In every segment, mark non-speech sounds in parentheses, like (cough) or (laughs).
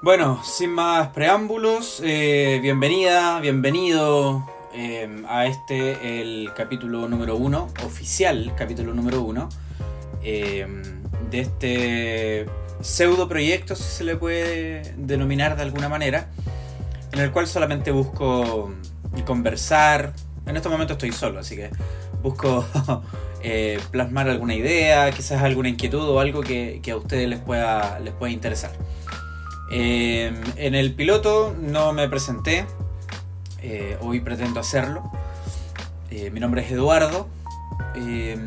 Bueno, sin más preámbulos, eh, bienvenida, bienvenido eh, a este, el capítulo número uno, oficial capítulo número uno, eh, de este pseudo proyecto, si se le puede denominar de alguna manera, en el cual solamente busco conversar. En este momento estoy solo, así que busco (laughs) plasmar alguna idea, quizás alguna inquietud o algo que, que a ustedes les pueda, les pueda interesar. Eh, en el piloto no me presenté, eh, hoy pretendo hacerlo. Eh, mi nombre es Eduardo, eh,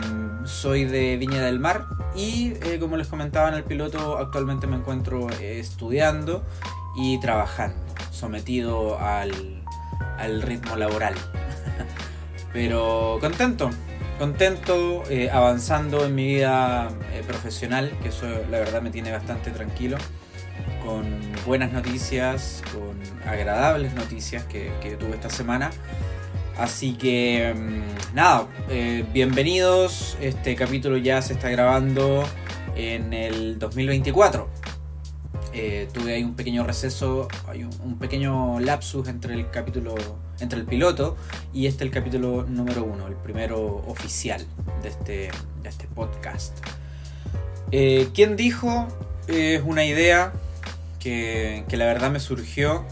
soy de Viña del Mar y eh, como les comentaba en el piloto, actualmente me encuentro estudiando y trabajando, sometido al, al ritmo laboral. (laughs) Pero contento, contento, avanzando en mi vida profesional, que eso la verdad me tiene bastante tranquilo, con buenas noticias, con agradables noticias que, que tuve esta semana. Así que mm, nada, eh, bienvenidos, este capítulo ya se está grabando en el 2024. Eh, tuve ahí un pequeño receso, hay un, pequeño lapsus entre el capítulo, entre el piloto y este el capítulo número uno, el primero oficial de este, de este podcast. Eh, ¿Quién dijo? Es una idea que, la verdad me surgió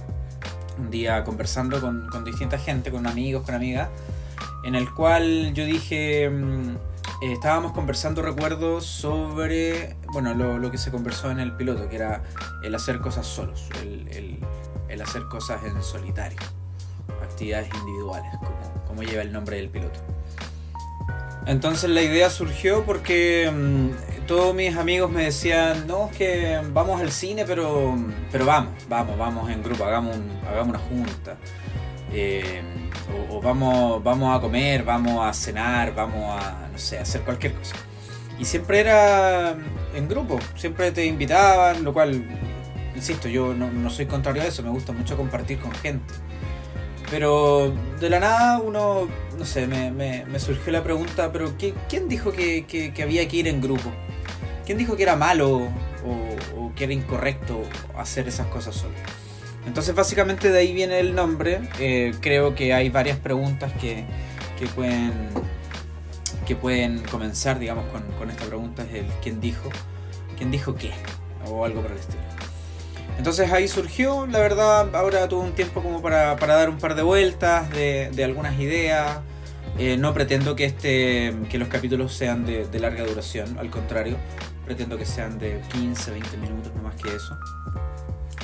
un día conversando con, con distinta gente, con amigos, con amigas, en el cual yo dije, mm, eh, estábamos conversando, recuerdo, sobre, bueno, lo, que se conversó en el piloto, que era el hacer cosas solos, el, hacer cosas en solitario, actividades individuales, como, como lleva el nombre del piloto. Entonces la idea surgió porque mm, todos mis amigos me decían, no, es que vamos al cine, pero, pero vamos, vamos, vamos en grupo, hagamos, un- hagamos una junta. Eh, o, vamos, vamos a comer, vamos a cenar, vamos a, no sé, hacer cualquier cosa. Y siempre era en grupo, siempre te invitaban, lo cual, insisto, yo no, no soy contrario a eso, me gusta mucho compartir con gente. Pero de la nada uno, no sé, me, me- surgió la pregunta, pero ¿qui- ¿quién dijo que, que- que había que ir en grupo? ¿Quién dijo que era malo o, que era incorrecto hacer esas cosas solo? Entonces básicamente de ahí viene el nombre. Eh, creo que hay varias preguntas que, pueden que pueden comenzar, digamos, con, con esta pregunta es el quién dijo, quién dijo qué o algo por el estilo. Entonces ahí surgió, la verdad, ahora tuve un tiempo como para, dar un par de vueltas de, algunas ideas. Eh, no pretendo que, este, que los capítulos sean de larga duración, al contrario, pretendo que sean de 15, 20 minutos, no más que eso.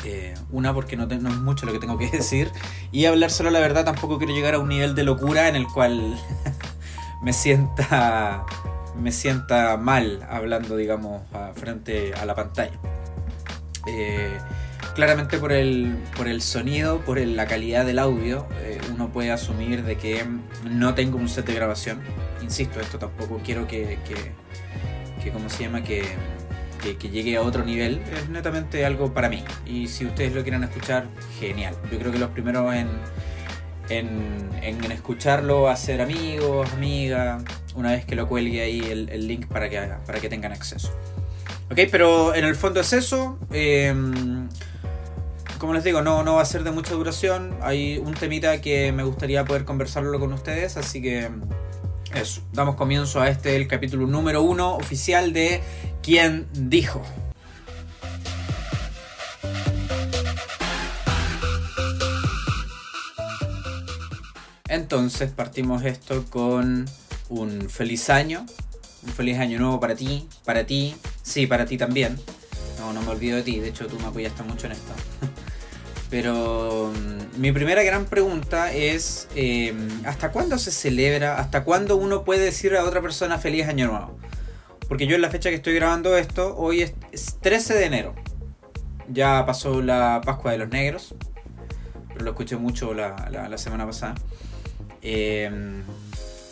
Eh, una, porque no, es mucho lo que tengo que (laughs) decir. Y hablar solo la verdad, tampoco quiero llegar a un nivel de locura en el cual (laughs) me sienta me sienta mal hablando, digamos, frente a la pantalla. Eh, claramente por el, por el sonido, por la calidad del audio, eh, uno puede asumir de que no tengo un set de grabación. Insisto, esto tampoco quiero que, que ¿cómo se llama? Que, que, llegue a otro nivel. Es netamente algo para mí. Y si ustedes lo quieren escuchar, genial. Yo creo que los primeros en, en, en escucharlo va a ser amigos, amigas, una vez que lo cuelgue ahí el, el link para que, para que tengan acceso. Ok, pero en el fondo es eso. eh, como les digo, no, no va a ser de mucha duración. Hay un temita que me gustaría poder conversarlo con ustedes, así que eso. Damos comienzo a este, el capítulo número uno oficial de ¿Quién dijo? Entonces partimos esto con un feliz año, un feliz año nuevo para ti, para ti, sí, para ti también. No, no me olvido de ti, de hecho tú me apoyaste mucho en esto. Pero mm, mi primera gran pregunta es, eh, ¿hasta cuándo se celebra? ¿Hasta cuándo uno puede decir a otra persona feliz año nuevo? Porque yo en la fecha que estoy grabando esto, hoy es, es 13 de enero. Ya pasó la Pascua de los Negros, pero lo escuché mucho la, la- semana pasada. Eh,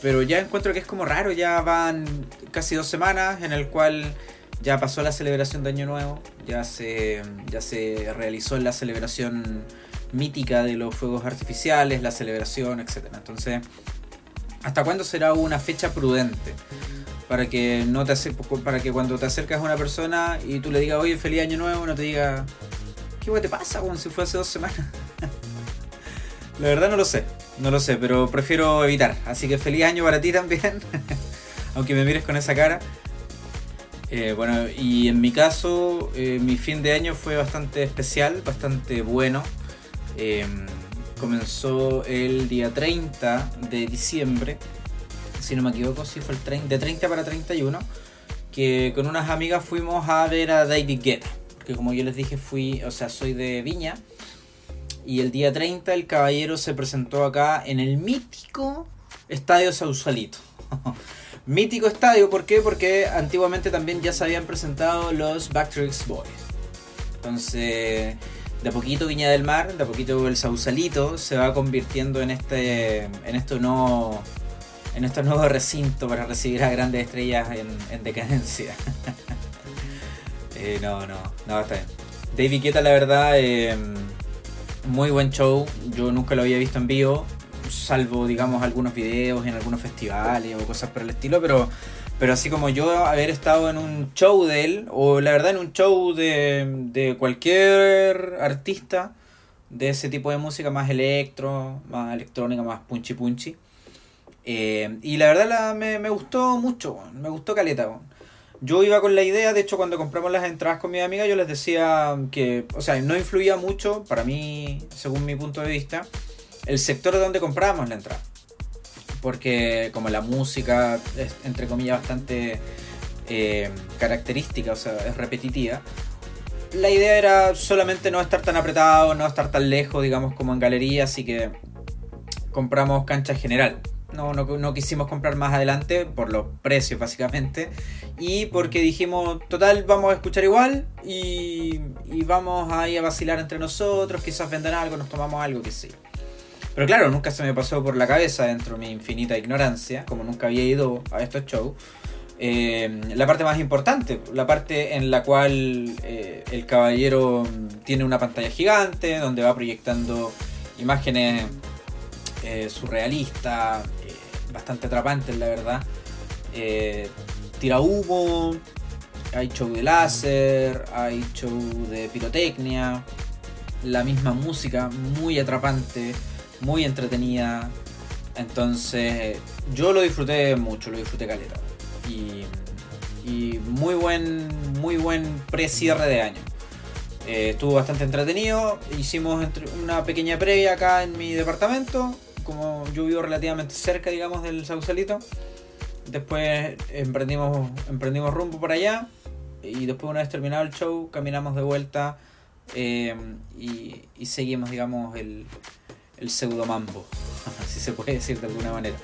pero ya encuentro que es como raro, ya van casi dos semanas en el cual ya pasó la celebración de Año Nuevo, ya se, ya se realizó la celebración mítica de los fuegos artificiales, la celebración, etc. Entonces, ¿hasta cuándo será una fecha prudente? Para que, no te para que cuando te acercas a una persona y tú le digas, oye, feliz año nuevo, no te diga, ¿Qué te pasa, weón? Si fue hace dos semanas. (laughs) La verdad no lo sé, no lo sé, pero prefiero evitar. Así que feliz año para ti también. (laughs) Aunque me mires con esa cara. Eh, bueno, y en mi caso, eh, mi fin de año fue bastante especial, bastante bueno. Em, comenzó el día 30 de diciembre, si no me equivoco, sí fue el de 30 para 31, que con unas amigas fuimos a ver a David Guetta, que como yo les dije fui, o sea, soy de Viña, y el día 30 el caballero se presentó acá en el mítico Estadio Sausalito. (laughs) Mítico estadio, ¿por qué? Porque antiguamente también ya se habían presentado los Backstreet Boys. Entonces, de a poquito Viña del Mar, de a poquito el Sausalito se va convirtiendo en este en este nuevo en este nuevo recinto para recibir a grandes estrellas en, decadencia. (laughs) Eh, no, no, no, está bien. David Guetta, la verdad, eh, muy buen show. Yo nunca lo había visto en vivo salvo digamos algunos videos en algunos festivales o cosas por el estilo, pero, pero así como yo haber estado en un show de él, o la verdad en un show de, de cualquier artista de ese tipo de música, más electro, más electrónica, más punchy punchy. Eh, y la verdad me, me, gustó mucho, me gustó Caleta. Yo iba con la idea, de hecho cuando compramos las entradas con mi amiga yo les decía que, o sea, no influía mucho, para mí, según mi punto de vista, el sector de donde compramos la entrada. Porque como la música es, entre comillas, bastante eh, característica, o sea, es repetitiva, la idea era solamente no estar tan apretado, no estar tan lejos, digamos, como en galería, así que compramos cancha general. No, no, no, quisimos comprar más adelante por los precios básicamente y porque dijimos, total, vamos a escuchar igual y, y vamos ahí a vacilar entre nosotros, quizás vendan algo, nos tomamos algo, que sí. Pero claro, nunca se me pasó por la cabeza dentro de mi infinita ignorancia, como nunca había ido a estos shows. Eh, la parte más importante, la parte en la cual eh, el caballero tiene una pantalla gigante donde va proyectando imágenes eh, surrealistas, bastante atrapantes la verdad. tira humo, hay show de láser, hay show de pirotecnia, la misma música muy atrapante muy entretenida. Entonces, yo lo disfruté mucho, lo disfruté caleta. Y, y muy buen, muy buen pre-cierre de año. Eh, estuvo bastante entretenido. Hicimos una pequeña previa acá en mi departamento. Como yo vivo relativamente cerca, digamos, del Sausalito. Después emprendimos, emprendimos rumbo por allá. Y después, una vez terminado el show, caminamos de vuelta. Eh, y seguimos, digamos, el, el pseudo mambo, (laughs) si se puede decir de alguna manera.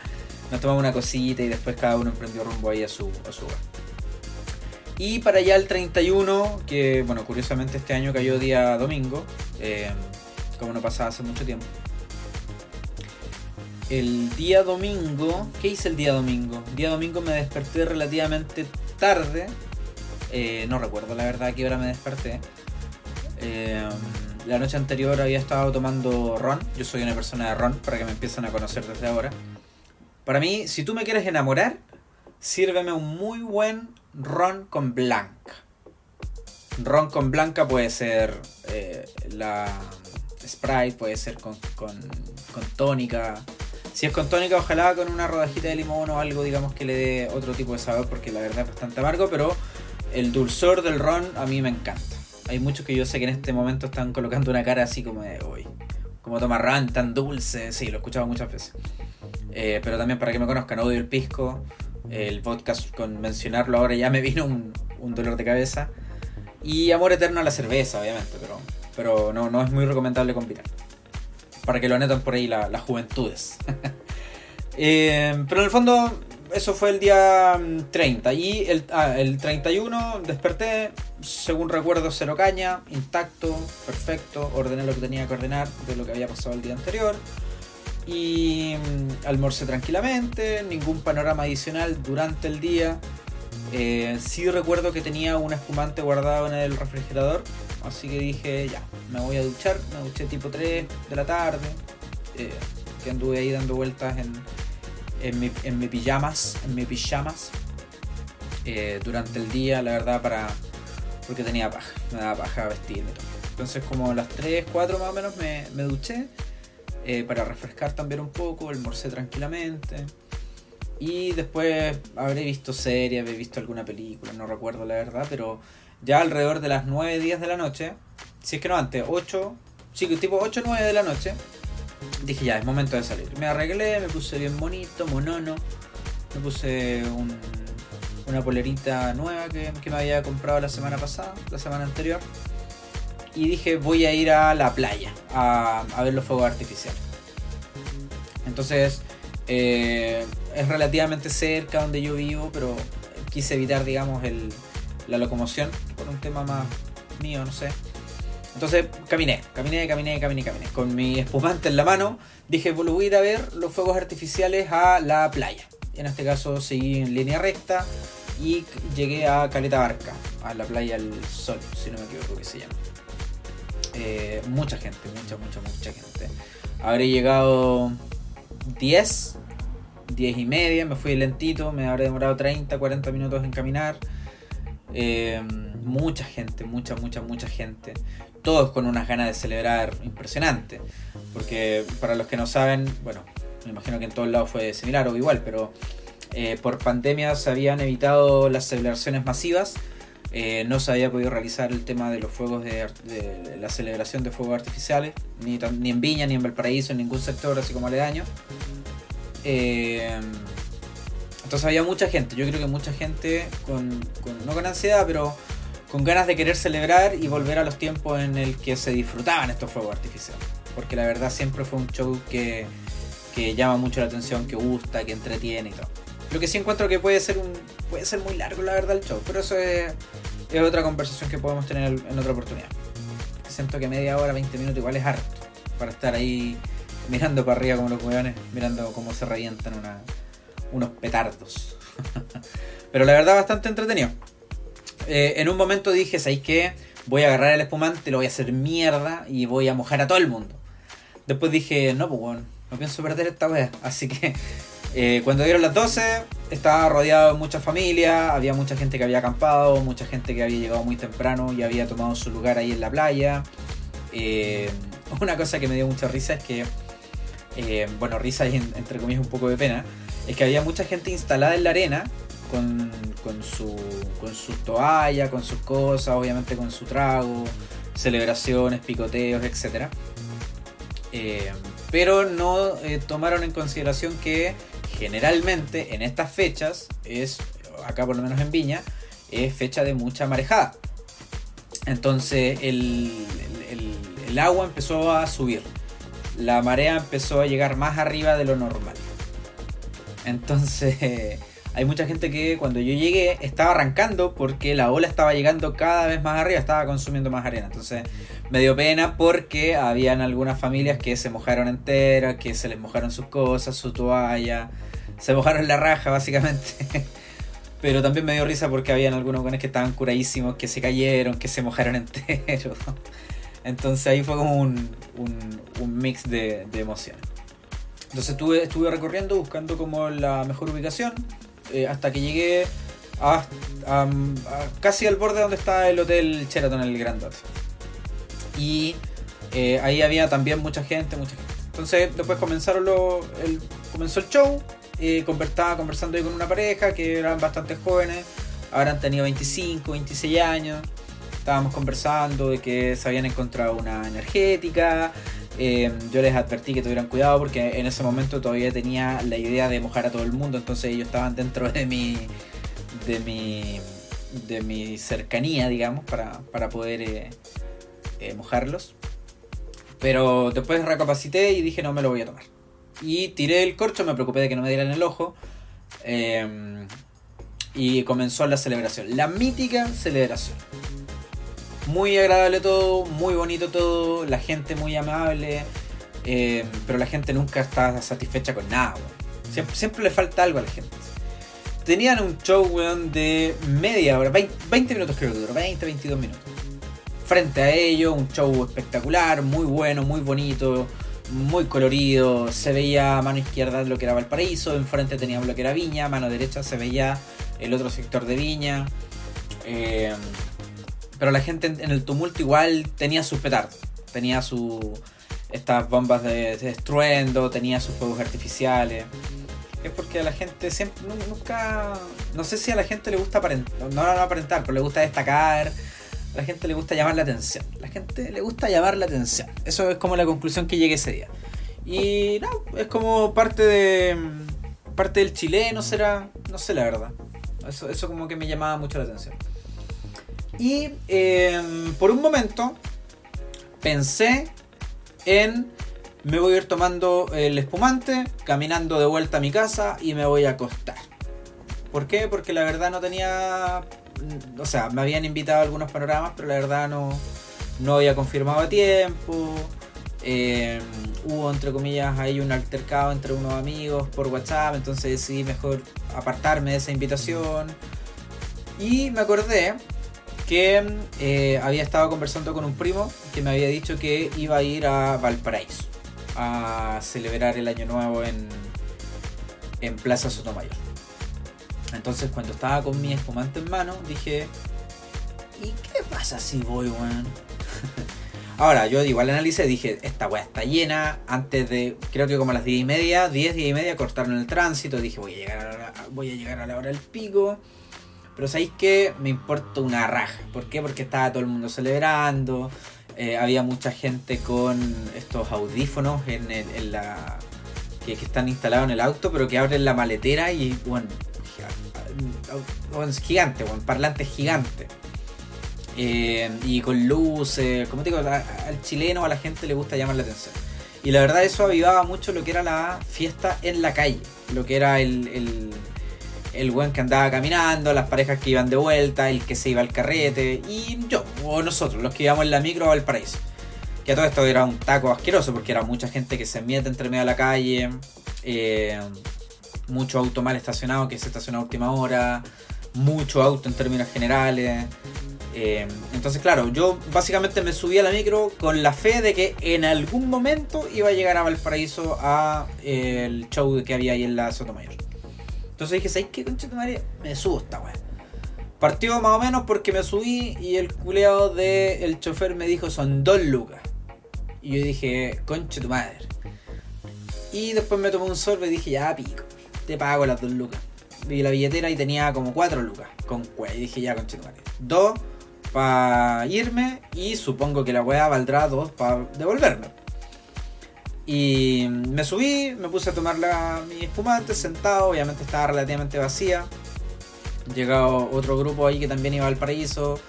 Nos tomamos una cosita y después cada uno emprendió rumbo ahí a su, a su hogar. Y para allá el 31, que bueno, curiosamente este año cayó día domingo, eh, como no pasaba hace mucho tiempo. El día domingo, ¿qué hice el día domingo? El día domingo me desperté relativamente tarde, eh, no recuerdo la verdad a qué hora me desperté. Eh, la noche anterior había estado tomando ron. Yo soy una persona de ron para que me empiecen a conocer desde ahora. Para mí, si tú me quieres enamorar, sírveme un muy buen ron con blanca. Ron con blanca puede ser eh, la Sprite, puede ser con, con, con tónica. Si es con tónica, ojalá con una rodajita de limón o algo, digamos, que le dé otro tipo de sabor, porque la verdad es bastante amargo, pero el dulzor del ron a mí me encanta. Hay muchos que yo sé que en este momento están colocando una cara así como de, uy, como toma ran tan dulce. Sí, lo he escuchado muchas veces. Eh, pero también para que me conozcan, odio el pisco. El podcast con mencionarlo ahora ya me vino un, dolor de cabeza. Y amor eterno a la cerveza, obviamente, pero, pero no, no es muy recomendable combinar. Para que lo anoten por ahí las juventudes. (laughs) Eh, pero en el fondo, eso fue el día 30. Mm, y el, ah, el 31 desperté, según recuerdo, cero caña, intacto, perfecto. Ordené lo que tenía que ordenar de lo que había pasado el día anterior. Y mm, almorcé tranquilamente, ningún panorama adicional durante el día. Eh, sí recuerdo que tenía un espumante guardado en el refrigerador. Así que dije, ya, me voy a duchar. Me duché tipo 3 de la tarde. Eh, que anduve ahí dando vueltas en, en mi, en mi pijamas, en mi pijamas, eh, durante el día, la verdad, para porque tenía paja, me daba paja vestirme. Entonces como a las 3, 4 más o menos me, me duché eh, para refrescar también un poco, almorcé tranquilamente. Y después habré visto serie, habré visto alguna película, no recuerdo la verdad, pero ya alrededor de las 9, 10 de la noche, si es que no antes, 8, sí, tipo 8, 9 de la noche, dije ya, es momento de salir. Me arreglé, me puse bien bonito, monono, me puse un, una polerita nueva que, que me había comprado la semana pasada, la semana anterior y dije voy a ir a la playa a, ver los fuegos artificiales. Entonces eh, es relativamente cerca donde yo vivo, pero quise evitar, digamos, el, la locomoción por un tema más mío, no sé. Entonces caminé, caminé, caminé, caminé, caminé. Con mi espumante en la mano, dije, voy a ir a ver los fuegos artificiales a la playa. En este caso seguí en línea recta y llegué a Caleta Barca, a la playa del Sol, si no me equivoco que se llama. Eh, mucha gente, mucha, mucha, mucha gente. Habré llegado 10, 10 y media, me fui lentito, me habré demorado 30, 40 minutos en caminar. Eh, mucha gente, mucha, mucha, mucha gente. Todos con unas ganas de celebrar impresionante. Porque para los que no saben, bueno, me imagino que en todos lados fue similar o igual, pero eh, por pandemia se habían evitado las celebraciones masivas eh, no se había podido realizar el tema de los fuegos de, la celebración de fuegos artificiales, ni, en Viña, ni en Valparaíso, en ningún sector así como aledaño. Eh, entonces había mucha gente, yo creo que mucha gente, con, no con ansiedad, pero con ganas de querer celebrar y volver a los tiempos en el que se disfrutaban estos fuegos artificiales. Porque la verdad siempre fue un show que, que llama mucho la atención, que gusta, que entretiene y todo. Lo que sí encuentro que puede ser puede ser muy largo la verdad el show, pero eso es, es otra conversación que podemos tener en otra oportunidad. Siento que media hora, 20 minutos igual es harto para estar ahí mirando para arriba como los hueones, mirando cómo se revientan unos petardos. (laughs) pero la verdad bastante entretenido. Eh, en un momento dije, ¿sabéis qué? Voy a agarrar el espumante, lo voy a hacer mierda y voy a mojar a todo el mundo. Después dije, no, pues bueno, no pienso perder esta wea. Así que eh, cuando dieron las 12, estaba rodeado de mucha familia, había mucha gente que había acampado, mucha gente que había llegado muy temprano y había tomado su lugar ahí en la playa. Eh, (laughs) una cosa que me dio mucha risa es que, bueno, risa y entre comillas un poco de pena, es que había mucha gente instalada en la arena con, con, su, con su toalla, con sus cosas, obviamente con su trago, celebraciones, picoteos, etc. pero no tomaron en consideración que generalmente en estas fechas es, acá por lo menos en Viña, es fecha de mucha marejada. Entonces el, agua empezó a subir. La marea empezó a llegar más arriba de lo normal. Entonces hay mucha gente que cuando yo llegué estaba arrancando porque la ola estaba llegando cada vez más arriba, estaba consumiendo más arena. Entonces me dio pena porque habían algunas familias que se mojaron enteras, que se les mojaron sus cosas, su toalla, se mojaron la raja básicamente. (laughs) Pero también me dio risa porque habían algunos cones que estaban curadísimos, que se cayeron, que se mojaron (laughs) enteros. Entonces ahí fue como un, un, mix de, emociones. Entonces estuve, estuve recorriendo buscando como la mejor ubicación eh, hasta que llegué a, casi al borde donde está el hotel Sheraton, el Grand. Y eh, ahí había también mucha gente, mucha gente. Entonces después comenzaron lo, comenzó el show eh, estaba conversando ahí con una pareja que eran bastante jóvenes, habrán tenido 25, 26 años. Estábamos conversando de que se habían encontrado una energética. Eh, yo les advertí que tuvieran cuidado porque en ese momento todavía tenía la idea de mojar a todo el mundo, entonces ellos estaban dentro de mi de mi de mi cercanía, digamos, para, poder eh, eh, mojarlos. Pero después recapacité y dije no me lo voy a tomar. Y tiré el corcho, me preocupé de que no me dieran el ojo. Y comenzó la celebración. La mítica celebración. Muy agradable todo, muy bonito todo, la gente muy amable. Em, pero la gente nunca está satisfecha con nada, siempre, le falta algo a la gente. Tenían un show, de media hora, 20, minutos creo que duró, 20, 22 minutos. Frente a ello, un show espectacular, muy bueno, muy bonito muy colorido. Se veía a mano izquierda lo que era Valparaíso, enfrente teníamos lo que era Viña, mano derecha se veía el otro sector de Viña. Eh, Pero la gente en el tumulto igual tenía sus petardos. Tenía su. Estas bombas de, de estruendo, tenía sus fuegos artificiales. Es porque a la gente siempre. Nunca. No sé si a la gente le gusta aparentar. No, no aparentar, pero le gusta destacar. A la gente le gusta llamar la atención. La gente le gusta llamar la atención. Eso es como la conclusión que llegué ese día. Y no, es como parte de. Parte del chileno será. No sé la verdad. Eso, eso como que me llamaba mucho la atención. Y eh, por un momento pensé en me voy a ir tomando el espumante, caminando de vuelta a mi casa y me voy a acostar. ¿Por qué? Porque la verdad no tenía... O sea, me habían invitado a algunos panoramas, pero la verdad no, no había confirmado a tiempo. Eh, hubo, entre comillas, ahí un altercado entre unos amigos por WhatsApp, entonces decidí mejor apartarme de esa invitación. Y me acordé que eh, había estado conversando con un primo que me había dicho que iba a ir a Valparaíso a celebrar el año nuevo en, en Plaza Sotomayor. Entonces cuando estaba con mi espumante en mano dije, ¿y qué pasa si voy, weón? (laughs) Ahora, yo igual analicé, dije, esta weá está llena. Antes de, creo que como a las 10 y media, 10, 10 y media cortaron el tránsito. Dije, voy a llegar a la, voy a llegar a la hora del pico. Pero sabéis que me importa una raja. ¿Por qué? Porque estaba todo el mundo celebrando. Eh, había mucha gente con estos audífonos en, el, en la que, están instalados en el auto, pero que abren la maletera y, bueno, es gigante, bueno, parlante gigante. Eh, y con luces, como te digo, al chileno, a la gente le gusta llamar la atención. Y la verdad eso avivaba mucho lo que era la fiesta en la calle, lo que era el el buen que andaba caminando, las parejas que iban de vuelta, el que se iba al carrete, y yo, o nosotros, los que íbamos en la micro al paraíso. Que todo esto era un taco asqueroso porque era mucha gente que se mete entre medio de la calle, eh, mucho auto mal estacionado que se estaciona a última hora, mucho auto en términos generales. Eh, entonces, claro, yo básicamente me subí a la micro con la fe de que en algún momento iba a llegar a Valparaíso a eh, el show que había ahí en la Sotomayor. Entonces dije, ¿sabes qué, concha de madre? Me subo esta weá. Partió más o menos porque me subí y el culeado del chofer me dijo, son dos lucas. Y yo dije, concha tu madre. Y después me tomé un sorbo y dije, ya pico, te pago las dos lucas. Vi la billetera y tenía como cuatro lucas con cueva. Y dije, ya concha tu madre. Dos para irme y supongo que la weá valdrá dos para devolverme. Y me subí, me puse a tomar mi espumante sentado, obviamente estaba relativamente vacía. Llegado otro grupo ahí que también iba al paraíso,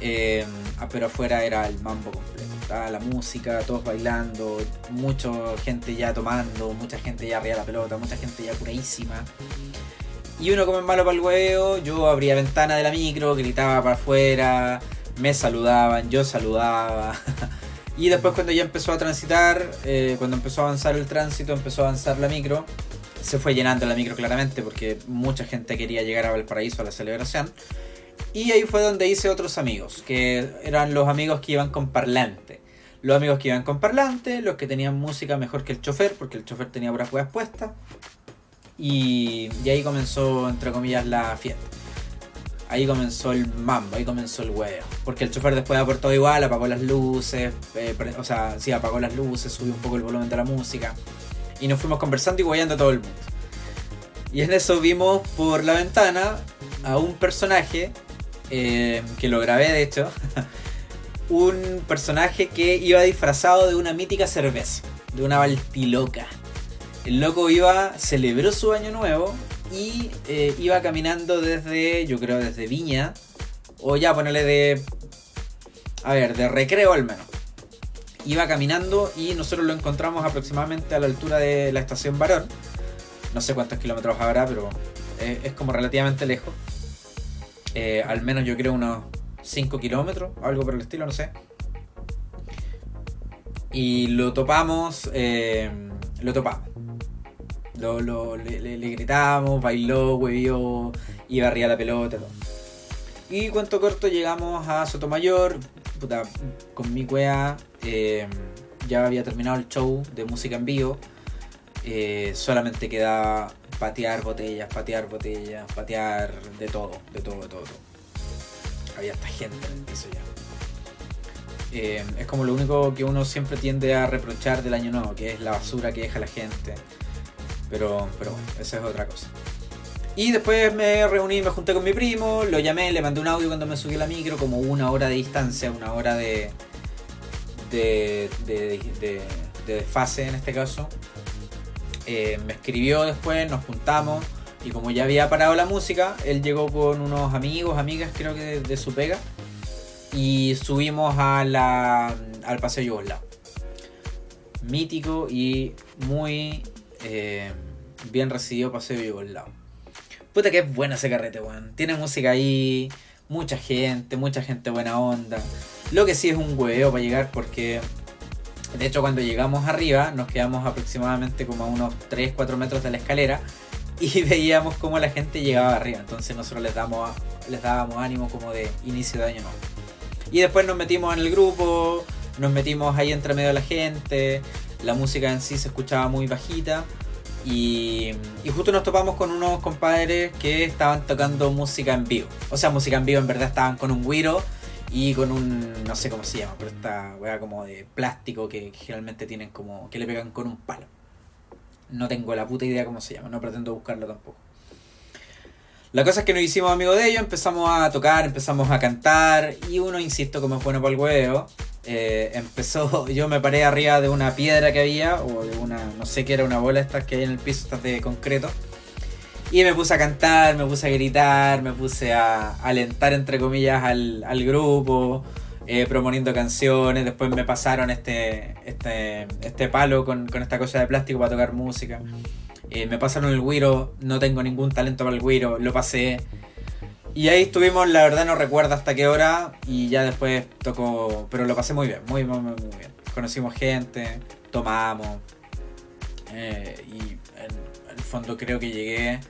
eh, pero afuera era el mambo completo. Estaba la música, todos bailando, mucha gente ya tomando, mucha gente ya arriba de la pelota, mucha gente ya curadísima. Y uno como malo para el huevo, yo abría ventana de la micro, gritaba para afuera, me saludaban, yo saludaba. (laughs) Y después cuando ya empezó a transitar, eh, cuando empezó a avanzar el tránsito, empezó a avanzar la micro, se fue llenando la micro claramente porque mucha gente quería llegar a Valparaíso a la celebración. Y ahí fue donde hice otros amigos, que eran los amigos que iban con parlante. Los amigos que iban con parlante, los que tenían música mejor que el chofer, porque el chofer tenía puras puestas. Y, y ahí comenzó, entre comillas, la fiesta ahí comenzó el mambo, ahí comenzó el huevo. Porque el chofer después aportó igual, apagó las luces, eh, o sea, sí, apagó las luces, subió un poco el volumen de la música. Y nos fuimos conversando y guayando a todo el mundo. Y en eso vimos por la ventana a un personaje, eh, que lo grabé de hecho, (laughs) un personaje que iba disfrazado de una mítica cerveza, de una baltiloca. El loco iba, celebró su año nuevo y eh, iba caminando desde, yo creo, desde Viña, o ya ponerle de, a ver, de recreo al menos. Iba caminando y nosotros lo encontramos aproximadamente a la altura de la estación Barón. No sé cuántos kilómetros habrá, pero es, como relativamente lejos. Eh, al menos yo creo unos 5 kilómetros, algo por el estilo, no sé. Y lo topamos, eh, lo topamos lo, le, gritábamos, bailó, huevió, iba arriba la pelota. Y cuento corto, llegamos a Sotomayor, puta, con mi cuea, eh, ya había terminado el show de música en vivo, eh, solamente quedaba patear botellas, patear botellas, patear de todo, de todo, de todo. Había hasta gente en el piso ya. Eh, es como lo único que uno siempre tiende a reprochar del año nuevo, que es la basura que deja la gente. Pero, pero bueno, esa es otra cosa. Y después me reuní, me junté con mi primo, lo llamé, le mandé un audio cuando me subí la micro, como una hora de distancia, una hora de, de, en este caso. Eh, me escribió después, nos juntamos y como ya había parado la música, él llegó con unos amigos, amigas creo que de, de su pega y subimos a la, al Paseo Yugoslavo. Mítico y muy eh, bien recibido Paseo Yugoslavo. Puta que es bueno ese carrete, weón. Tiene música ahí, mucha gente, mucha gente buena onda. Lo que sí es un hueveo para llegar porque, de hecho, cuando llegamos arriba, nos quedamos aproximadamente como a unos 3-4 metros de la escalera (laughs) y veíamos cómo la gente llegaba arriba. Entonces nosotros les, damos, les dábamos ánimo como de inicio de año nuevo. Y después nos metimos en el grupo, nos metimos ahí entre medio de la gente, la música en sí se escuchaba muy bajita. Y, y, justo nos topamos con unos compadres que estaban tocando música en vivo. O sea, música en vivo en verdad estaban con un guiro y con un, no sé cómo se llama, pero esta wea como de plástico que, que generalmente tienen como, que le pegan con un palo. No tengo la puta idea cómo se llama, no pretendo buscarlo tampoco. La cosa es que nos hicimos amigos de ellos, empezamos a tocar, empezamos a cantar y uno, insisto, como es bueno para el huevo, eh, empezó, (laughs) yo me paré arriba de una piedra que había, o de una, no sé qué era, una bola estas que hay en el piso, estas de concreto. Y me puse a cantar, me puse a gritar, me puse a alentar, entre comillas, al, al grupo, eh, proponiendo canciones. Después me pasaron este, este, este palo con, con esta cosa de plástico para tocar música. Eh, me pasaron el guiro, no tengo ningún talento para el guiro, lo pasé. Y ahí estuvimos, la verdad no recuerdo hasta qué hora, y ya después tocó, pero lo pasé muy bien, muy, muy, muy, bien. Conocimos gente, tomamos, eh, y en el fondo creo que llegué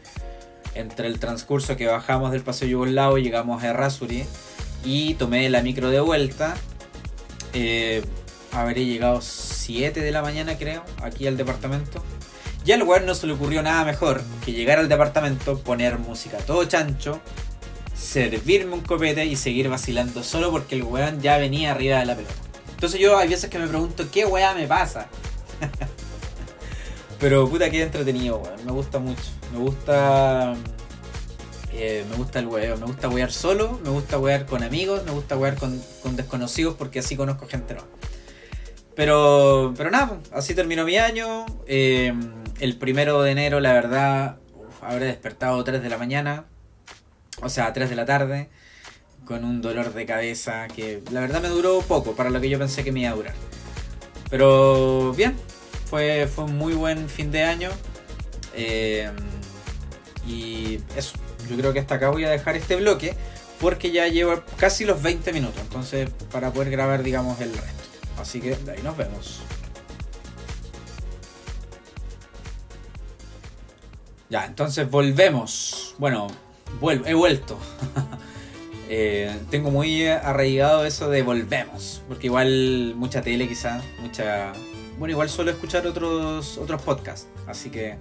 entre el transcurso que bajamos del Paseo Yugoslavo, llegamos a Errázuri, y tomé la micro de vuelta. Eh, habré llegado 7 de la mañana creo, aquí al departamento. Y al weón no se le ocurrió nada mejor que llegar al departamento, poner música todo chancho, servirme un copete y seguir vacilando solo porque el weón ya venía arriba de la pelota. Entonces yo hay veces que me pregunto, ¿qué weá me pasa? (laughs) Pero puta que entretenido, weón. Me gusta mucho. Me gusta. Eh, me gusta el weón. Me gusta wear solo, me gusta wear con amigos, me gusta wear con, con desconocidos porque así conozco gente nueva. Pero, pero nada, así terminó mi año. Eh, el primero de enero, la verdad, habré despertado 3 de la mañana, o sea, 3 de la tarde, con un dolor de cabeza que la verdad me duró poco para lo que yo pensé que me iba a durar. Pero bien, fue, fue un muy buen fin de año. Eh, y eso, yo creo que hasta acá voy a dejar este bloque porque ya llevo casi los 20 minutos, entonces para poder grabar digamos el resto. Así que de ahí nos vemos. Ya, entonces volvemos. Bueno, vuelvo, he vuelto. (laughs) eh, tengo muy arraigado eso de volvemos. Porque igual mucha tele quizá, mucha... Bueno, igual suelo escuchar otros, otros podcasts. Así que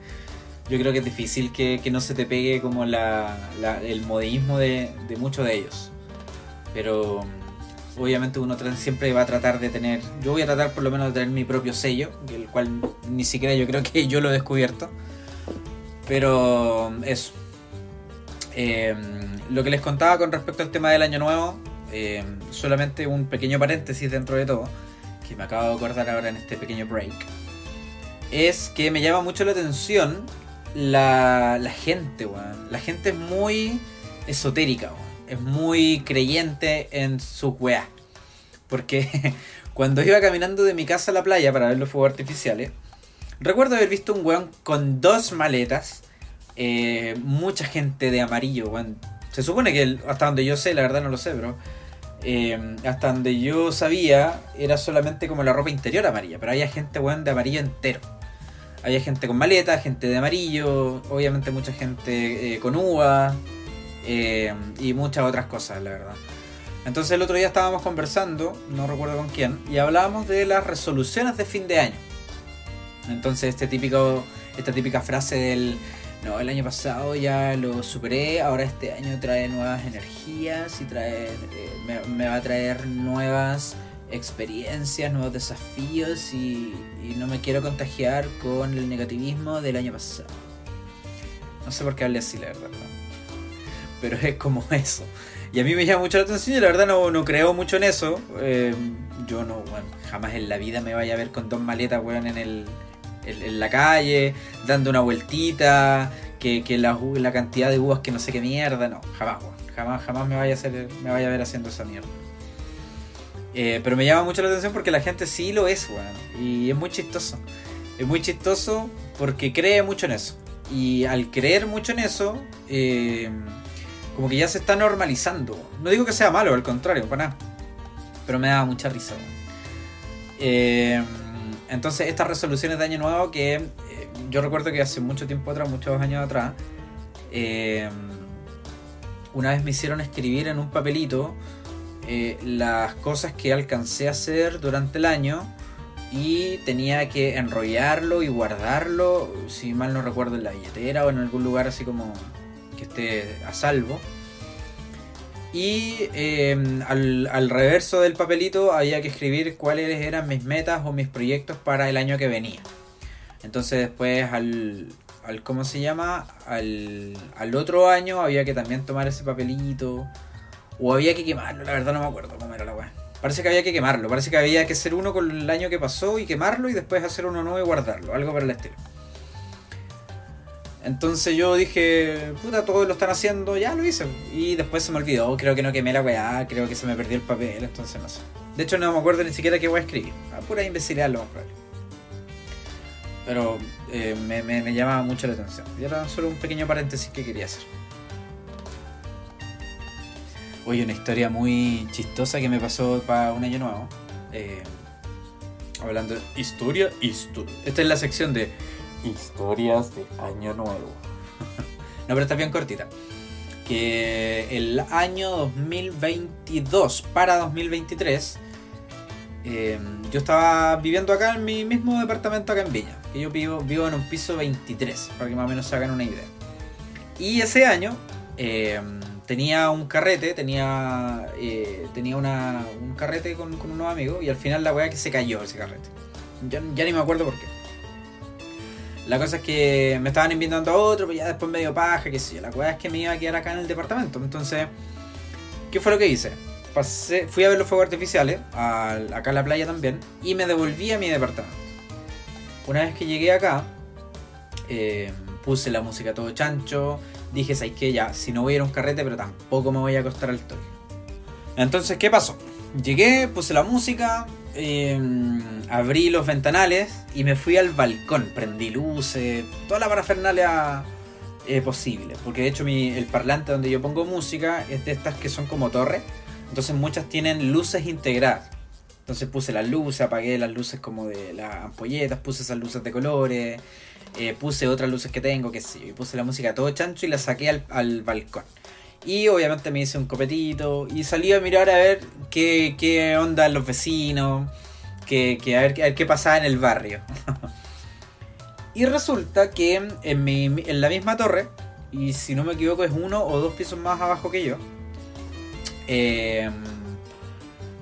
yo creo que es difícil que, que no se te pegue como la, la, el modismo de, de muchos de ellos. Pero obviamente uno siempre va a tratar de tener... Yo voy a tratar por lo menos de tener mi propio sello, el cual ni siquiera yo creo que yo lo he descubierto. Pero eso. Eh, lo que les contaba con respecto al tema del año nuevo, eh, solamente un pequeño paréntesis dentro de todo, que me acabo de acordar ahora en este pequeño break, es que me llama mucho la atención la, la gente, weón. La gente es muy esotérica, weón. Es muy creyente en sus weas. Porque (laughs) cuando iba caminando de mi casa a la playa para ver los fuegos artificiales, Recuerdo haber visto un weón con dos maletas. Eh, mucha gente de amarillo, weón. Se supone que hasta donde yo sé, la verdad no lo sé, bro. Eh, hasta donde yo sabía, era solamente como la ropa interior amarilla. Pero había gente, weón, de amarillo entero. Había gente con maleta, gente de amarillo, obviamente mucha gente eh, con uva y muchas otras cosas, la verdad. Entonces el otro día estábamos conversando, no recuerdo con quién, y hablábamos de las resoluciones de fin de año. Entonces este típico, esta típica frase del, no, el año pasado ya lo superé, ahora este año trae nuevas energías y trae, eh, me, va a traer nuevas experiencias, nuevos desafíos y, no me quiero contagiar con el negativismo del año pasado. No sé por qué hablé así, la verdad. Pero es como (laughs) eso. Y a mí me llama mucho la atención y la verdad no, no creo mucho en eso. Eh, yo no, bueno, jamás en la vida me vaya a ver con dos maletas, weón, en el, en, la calle, dando una vueltita, que, la, la, cantidad de uvas que no sé qué mierda, no, jamás, jamás, jamás me vaya a, hacer, me vaya a ver haciendo esa mierda. Eh, pero me llama mucho la atención porque la gente sí lo es, weón, y es muy chistoso. Es muy chistoso porque cree mucho en eso. Y al creer mucho en eso, eh, como que ya se está normalizando. No digo que sea malo, al contrario, para nada. Pero me da mucha risa. Eh, entonces estas resoluciones de año nuevo que eh, yo recuerdo que hace mucho tiempo atrás, muchos años atrás, eh, una vez me hicieron escribir en un papelito eh, las cosas que alcancé a hacer durante el año y tenía que enrollarlo y guardarlo, si mal no recuerdo, en la billetera o en algún lugar así como que esté a salvo. Y em, al, reverso del papelito había que escribir cuáles eran mis metas o mis proyectos para el año que venía. Entonces después al, al ¿cómo se llama? Al, al otro año había que también tomar ese papelito. O había que quemarlo, la verdad no me acuerdo cómo era la weá. Parece que había que quemarlo, parece que había que hacer uno con el año que pasó y quemarlo y después hacer uno nuevo y guardarlo, algo para el estilo. Entonces yo dije, puta, todos lo están haciendo, ya lo hice. Y después se me olvidó, creo que no quemé la weá, creo que se me perdió el papel, entonces no sé. De hecho no me acuerdo ni siquiera qué voy a escribir. A pura imbecilidad lo más probable. Pero eh, me, me, llamaba mucho la atención. Y era solo un pequeño paréntesis que quería hacer. Oye, una historia muy chistosa que me pasó para un año nuevo. Eh, hablando de historia, historia. Esta es la sección de historias de Año Nuevo. no, pero está bien cortita. Que el año 2022 para 2023, em, yo estaba viviendo acá en mi mismo departamento acá en Viña. Que yo vivo, vivo en un piso 23, para que más o menos se hagan una idea. Y ese año em, tenía un carrete, tenía, eh, tenía una, un carrete con, con, unos amigos y al final la weá que se cayó ese carrete. Ya, ya ni me acuerdo por qué. La cosa es que me estaban invitando a otro, pero ya después medio paja, sé yo. La cosa es que me iba a quedar acá en el departamento. Entonces, ¿qué fue lo que hice? Fui a ver los fuegos artificiales, acá en la playa también, y me devolví a mi departamento. Una vez que llegué acá, eh, puse la música todo chancho, dije, ¿sabes qué? Ya, si no voy a ir a un carrete, pero tampoco me voy a acostar al toque. Entonces, ¿qué pasó? Llegué, puse la música, Em, abrí los ventanales y me fui al balcón, prendí luces, toda la parafernalia eh, posible. Porque de hecho mi, el parlante donde yo pongo música es de estas que son como torres. Entonces muchas tienen luces integradas. Entonces puse las luces, apagué las luces como de las ampolletas, puse esas luces de colores, eh, puse otras luces que tengo, que sí, y puse la música todo chancho y la saqué al, al balcón. Y obviamente me hice un copetito y salí a mirar a ver qué, qué onda los vecinos, que, a, ver, qué pasaba en el barrio. (laughs) y resulta que en, mi, en la misma torre, y si no me equivoco es uno o dos pisos más abajo que yo, eh,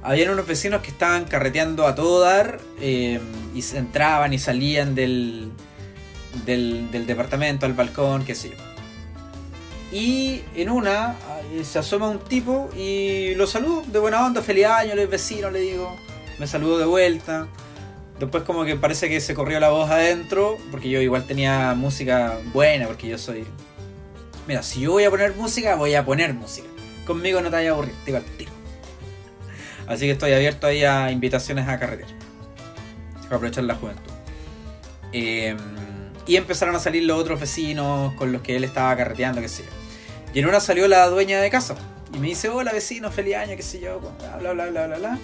habían unos vecinos que estaban carreteando a todo dar eh, y entraban y salían del, del, departamento al balcón, qué sé yo. Y en una se asoma un tipo y lo saludo de buena onda, feliz año, le vecino, le digo. Me saludo de vuelta. Después como que parece que se corrió la voz adentro, porque yo igual tenía música buena, porque yo soy... Mira, si yo voy a poner música, voy a poner música. Conmigo no te vayas a aburrir, digo al tiro. Así que estoy abierto ahí a invitaciones a carretera. Para aprovechar la juventud. Em, y empezaron a salir los otros vecinos con los que él estaba carreteando, qué sé yo. Y en una salió la dueña de casa. Y me dice, hola vecino, feliz año, qué sé yo, bla, bla, bla, bla, bla.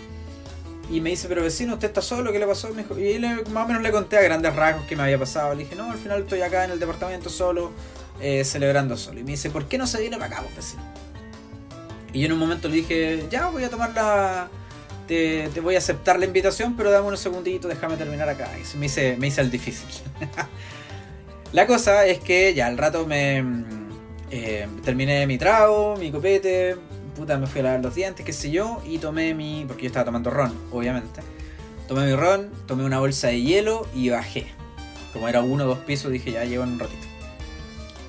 Y me dice, pero vecino, ¿usted está solo? ¿Qué le pasó? Me dijo, y más o menos le conté a grandes rasgos qué me había pasado. Le dije, no, al final estoy acá en el departamento solo, eh, celebrando solo. Y me dice, ¿por qué no se viene para acá, pues, vecino? Y yo en un momento le dije, ya voy a tomar la... Te, voy a aceptar la invitación, pero dame unos segunditos, déjame terminar acá. Y me hice, me hice el difícil. (laughs) La cosa es que ya al rato me eh, terminé mi trago, mi copete, puta, me fui a lavar los dientes, qué sé yo, y tomé mi. porque yo estaba tomando ron, obviamente. Tomé mi ron, tomé una bolsa de hielo y bajé. Como era uno o dos pisos, dije ya llevo un ratito.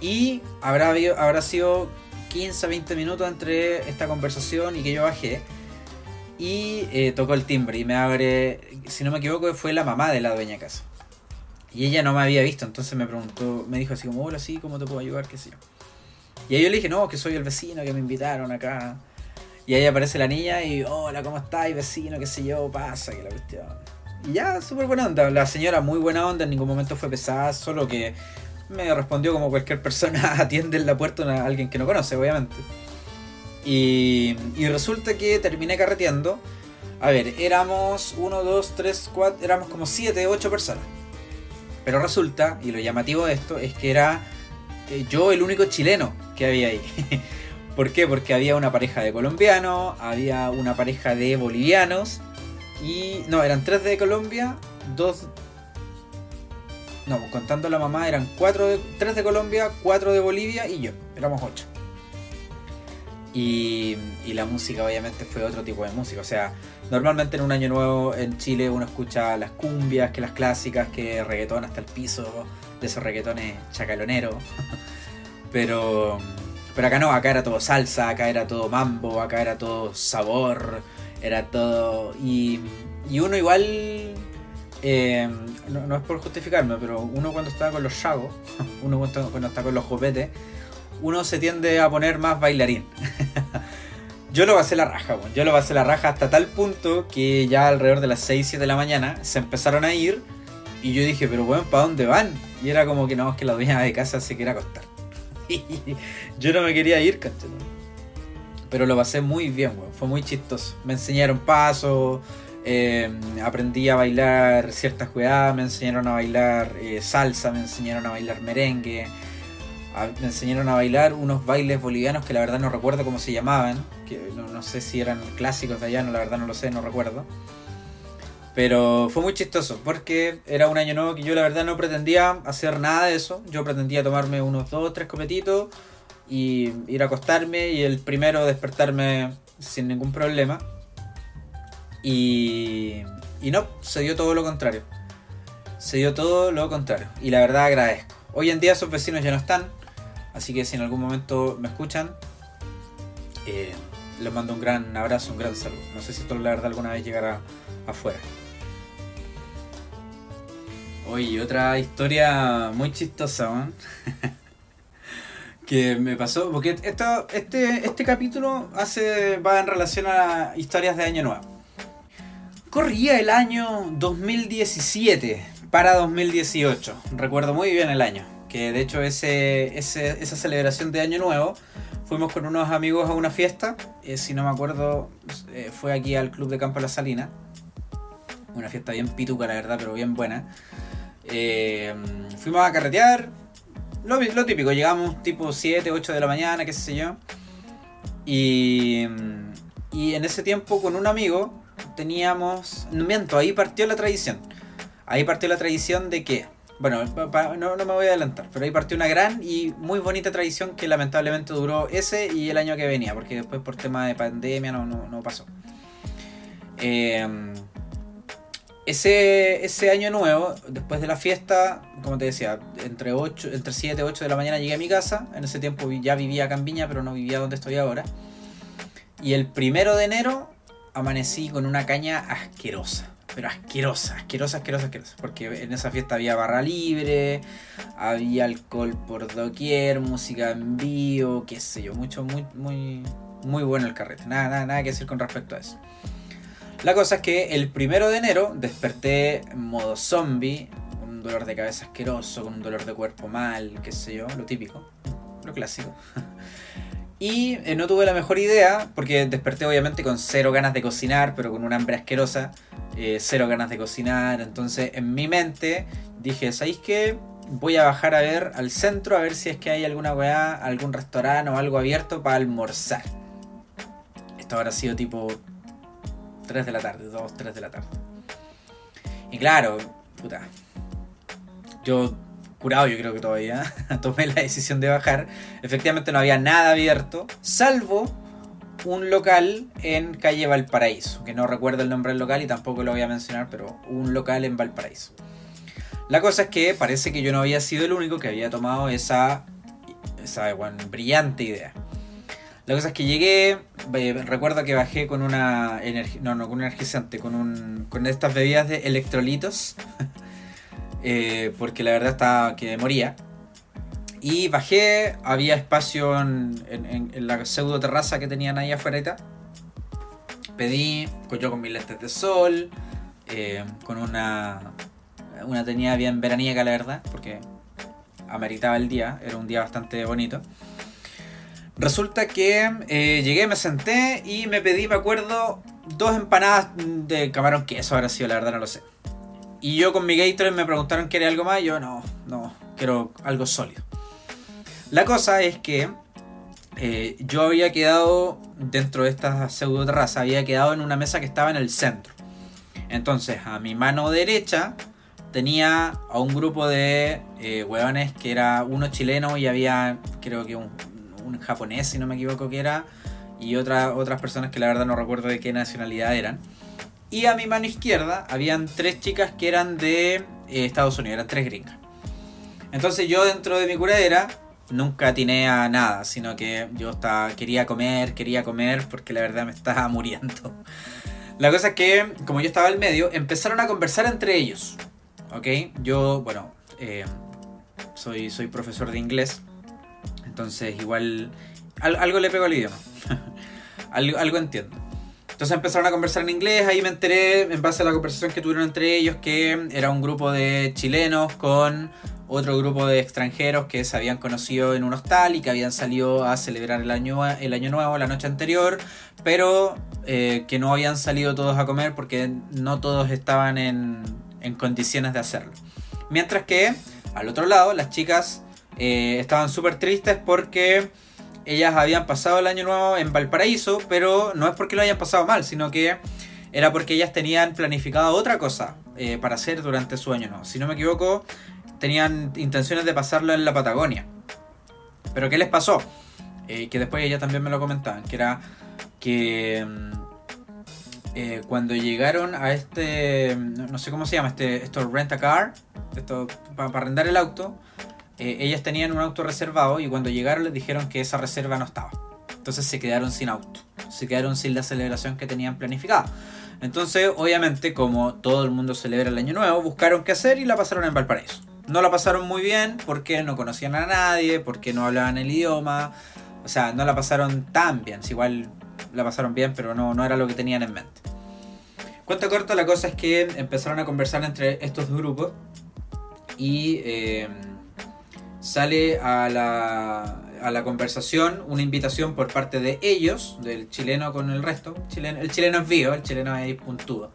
Y habrá, habrá sido 15 20 minutos entre esta conversación y que yo bajé. Y eh, tocó el timbre y me abre, si no me equivoco, fue la mamá de la dueña casa. Y ella no me había visto, entonces me preguntó, me dijo así como, hola, sí, ¿cómo te puedo ayudar? ¿Qué sé yo? Y ahí yo le dije, no, que soy el vecino, que me invitaron acá. Y ahí aparece la niña y, hola, ¿cómo estás, vecino? ¿Qué sé yo? Pasa, que la cuestión. Y ya, súper buena onda. La señora muy buena onda, en ningún momento fue pesada, solo que me respondió como cualquier (laughs) persona atiende en la puerta a alguien que no conoce, obviamente. Y, y resulta que terminé carreteando. A ver, éramos 1, 2, 3, 4, éramos como 7, 8 personas. Pero resulta, y lo llamativo de esto, es que era yo el único chileno que había ahí. (laughs) ¿Por qué? Porque había una pareja de colombianos, había una pareja de bolivianos y... No, eran tres de Colombia, dos... No, contando la mamá eran cuatro de, tres de Colombia, cuatro de Bolivia y yo. Éramos ocho. Y, y, la música obviamente fue otro tipo de música. O sea, normalmente en un año nuevo en Chile uno escucha las cumbias, que las clásicas, que reggaetón hasta el piso, de esos reggaetones chacaloneros. (laughs) pero, pero acá no, acá era todo salsa, acá era todo mambo, acá era todo sabor, era todo... Y, y uno igual... Eh, no, es por justificarme, pero uno cuando está con los chagos, (laughs) uno cuando está con los jopetes, uno se tiende a poner más bailarín. (laughs) yo lo pasé la raja, bueno. yo lo pasé la raja hasta tal punto que ya alrededor de las 6, 7 de la mañana se empezaron a ir y yo dije, pero bueno, ¿para dónde van? Y era como que no, es que la dueña de casa se quería acostar. (laughs) yo no me quería ir, ¿cachai? Pero lo pasé muy bien, weón. Fue muy chistoso. Me enseñaron pasos, eh, aprendí a bailar ciertas jugadas, me enseñaron a bailar eh, salsa, me enseñaron a bailar merengue, me enseñaron a bailar unos bailes bolivianos que la verdad no recuerdo cómo se llamaban, que no, no sé si eran clásicos de allá, no, la verdad no lo sé, no recuerdo. Pero fue muy chistoso porque era un año nuevo que yo la verdad no pretendía hacer nada de eso. Yo pretendía tomarme unos dos, tres copetitos y ir a acostarme y el primero despertarme sin ningún problema. Y, y no, se dio todo lo contrario. Se dio todo lo contrario. Y la verdad agradezco. Hoy en día esos vecinos ya no están. Así que si en algún momento me escuchan, eh, les mando un gran abrazo, un gran saludo. No sé si esto la verdad alguna vez llegará afuera. Oye, otra historia muy chistosa, (laughs) que me pasó, porque esto, este, este capítulo hace, va en relación a historias de Año Nuevo. Corría el año 2017 para 2018, recuerdo muy bien el año, que de hecho ese, esa celebración de Año Nuevo fuimos con unos amigos a una fiesta, eh, si no me acuerdo, eh, fue aquí al Club de Campo La Salina, una fiesta bien pituca la verdad, pero bien buena. Eh, fuimos a carretear. Lo, típico, llegamos tipo 7, 8 de la mañana, qué sé yo. Y, y en ese tiempo con un amigo teníamos... No miento, ahí partió la tradición. Ahí partió la tradición de que... Bueno, no, me voy a adelantar, pero ahí partió una gran y muy bonita tradición que lamentablemente duró ese y el año que venía, porque después por tema de pandemia no, pasó. Eh, ese, año nuevo, después de la fiesta, como te decía, entre, 8, entre 7 y 8 de la mañana llegué a mi casa. En ese tiempo ya vivía acá en pero no vivía donde estoy ahora. Y el primero de enero amanecí con una caña asquerosa. Pero asquerosa, asquerosa, asquerosa, asquerosa. Porque en esa fiesta había barra libre, había alcohol por doquier, música en vivo, qué sé yo. Mucho, muy, muy, muy bueno el carrete. Nada, nada, nada que decir con respecto a eso. La cosa es que el primero de enero desperté en modo zombie, un dolor de cabeza asqueroso, con un dolor de cuerpo mal, qué sé yo, lo típico, lo clásico. (laughs) Y eh, no tuve la mejor idea, porque desperté obviamente con cero ganas de cocinar, pero con un hambre asquerosa, eh, cero ganas de cocinar. Entonces en mi mente dije, ¿sabéis qué? Voy a bajar a ver al centro a ver si es que hay alguna weá, algún restaurante o algo abierto para almorzar. Esto habrá sido tipo 3 de la tarde, 2, 3 de la tarde. Y claro, puta. Yo curado yo creo que todavía, (laughs) tomé la decisión de bajar. Efectivamente no había nada abierto, salvo un local en calle Valparaíso, que no recuerdo el nombre del local y tampoco lo voy a mencionar, pero un local en Valparaíso. La cosa es que parece que yo no había sido el único que había tomado esa, esa brillante idea. La cosa es que llegué, eh, recuerdo que bajé con una no, no, con un energizante, con, un, con estas bebidas de electrolitos, (laughs) eh, porque la verdad estaba que moría. Y bajé, había espacio en, la pseudo terraza que tenían ahí afuera. Pedí, yo con mis lentes de sol, eh, con una, una tenía bien veraniega la verdad, porque ameritaba el día, era un día bastante bonito. Resulta que eh, llegué, me senté y me pedí, me acuerdo, dos empanadas de camarón queso, habrá sido, la verdad no lo sé. Y yo con mi Gatorade me preguntaron qué algo más yo no, no, quiero algo sólido. La cosa es que eh, yo había quedado dentro de esta pseudo terraza, había quedado en una mesa que estaba en el centro. Entonces, a mi mano derecha tenía a un grupo de eh, hueones que era uno chileno y había, creo que un, japonés, si no me equivoco, que era, y otra, otras personas que la verdad no recuerdo de qué nacionalidad eran. Y a mi mano izquierda habían tres chicas que eran de eh, Estados Unidos, eran tres gringas. Entonces yo dentro de mi curadera nunca atiné a nada, sino que yo estaba, quería comer, quería comer, porque la verdad me estaba (laughs) muriendo. La cosa es que, como yo estaba al medio, empezaron a conversar entre ellos. ¿Ok? Yo, bueno, eh, soy, soy profesor de inglés, entonces igual algo le pego al idioma. (laughs) algo, algo entiendo. Entonces empezaron a conversar en inglés, ahí me enteré en base a la conversación que tuvieron entre ellos que era un grupo de chilenos con otro grupo de extranjeros que se habían conocido en un hostal y que habían salido a celebrar el año, el año nuevo la noche anterior, pero eh, que no habían salido todos a comer porque no todos estaban en, en condiciones de hacerlo. Mientras que al otro lado las chicas eh, estaban súper tristes porque ellas habían pasado el año nuevo en Valparaíso, pero no es porque lo hayan pasado mal, sino que era porque ellas tenían planificado otra cosa eh, para hacer durante su año nuevo. Si no me equivoco, tenían intenciones de pasarlo en la Patagonia. Pero ¿qué les pasó? Eh, que después ella también me lo comentaban, que era que mm, eh, cuando llegaron a este, no sé cómo se llama, este, esto rent a car, esto, para, arrendar el auto, eh, ellas tenían un auto reservado y cuando llegaron les dijeron que esa reserva no estaba. Entonces se quedaron sin auto, se quedaron sin la celebración que tenían planificada. Entonces, obviamente, como todo el mundo celebra el año nuevo, buscaron qué hacer y la pasaron en Valparaíso no la pasaron muy bien porque no conocían a nadie, porque no hablaban el idioma. O sea, no la pasaron tan bien. igual la pasaron bien, pero no, no era lo que tenían en mente. Cuento corto, la cosa es que empezaron a conversar entre estos dos grupos y eh, sale a la, a la conversación una invitación por parte de ellos, del chileno con el resto. el chileno es vivo, el chileno es puntudo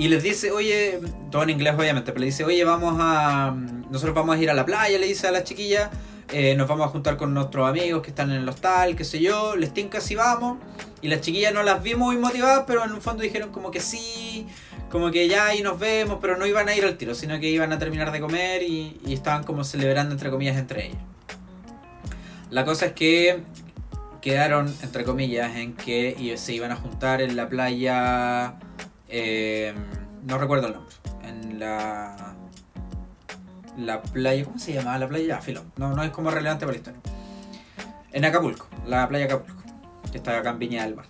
y les dice, oye, todo en inglés obviamente, pero le dice, oye, vamos a. Nosotros vamos a ir a la playa, le dice a la chiquilla. Eh, nos vamos a juntar con nuestros amigos que están en el hostal, qué sé yo. Les tinca si vamos. Y las chiquillas no las vimos muy motivadas, pero en un fondo dijeron como que sí, como que ya ahí nos vemos, pero no iban a ir al tiro, sino que iban a terminar de comer y, estaban como celebrando entre comillas entre ellas. La cosa es que quedaron entre comillas en que se iban a juntar en la playa eh, no recuerdo el nombre. En la. La playa. ¿Cómo se llamaba la playa? Ah, filo. No, no es como relevante para la historia. En Acapulco, la playa Acapulco. Que está acá en Viña del Mar.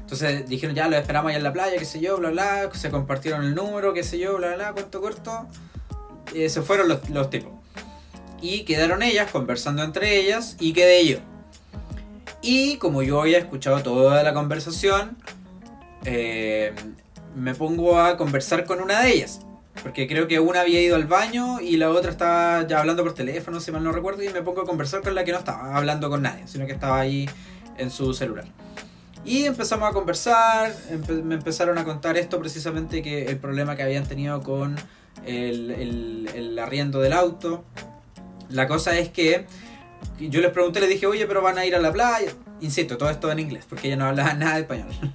Entonces dijeron, ya lo esperamos allá en la playa, qué sé yo, bla, bla. Se compartieron el número, qué sé yo, bla, bla, corto, corto. Y se fueron los, los tipos. Y quedaron ellas conversando entre ellas y quedé yo. Y como yo había escuchado toda la conversación, eh, me pongo a conversar con una de ellas. Porque creo que una había ido al baño y la otra estaba ya hablando por teléfono, si mal no recuerdo, y me pongo a conversar con la que no estaba hablando con nadie, sino que estaba ahí en su celular. Y empezamos a conversar, me empezaron a contar esto precisamente, que el problema que habían tenido con el, el, el arriendo del auto. La cosa es que yo les pregunté, les dije, oye, pero van a ir a la playa. Insisto, todo esto en inglés, porque ella no hablaba (laughs) nada de español. (laughs)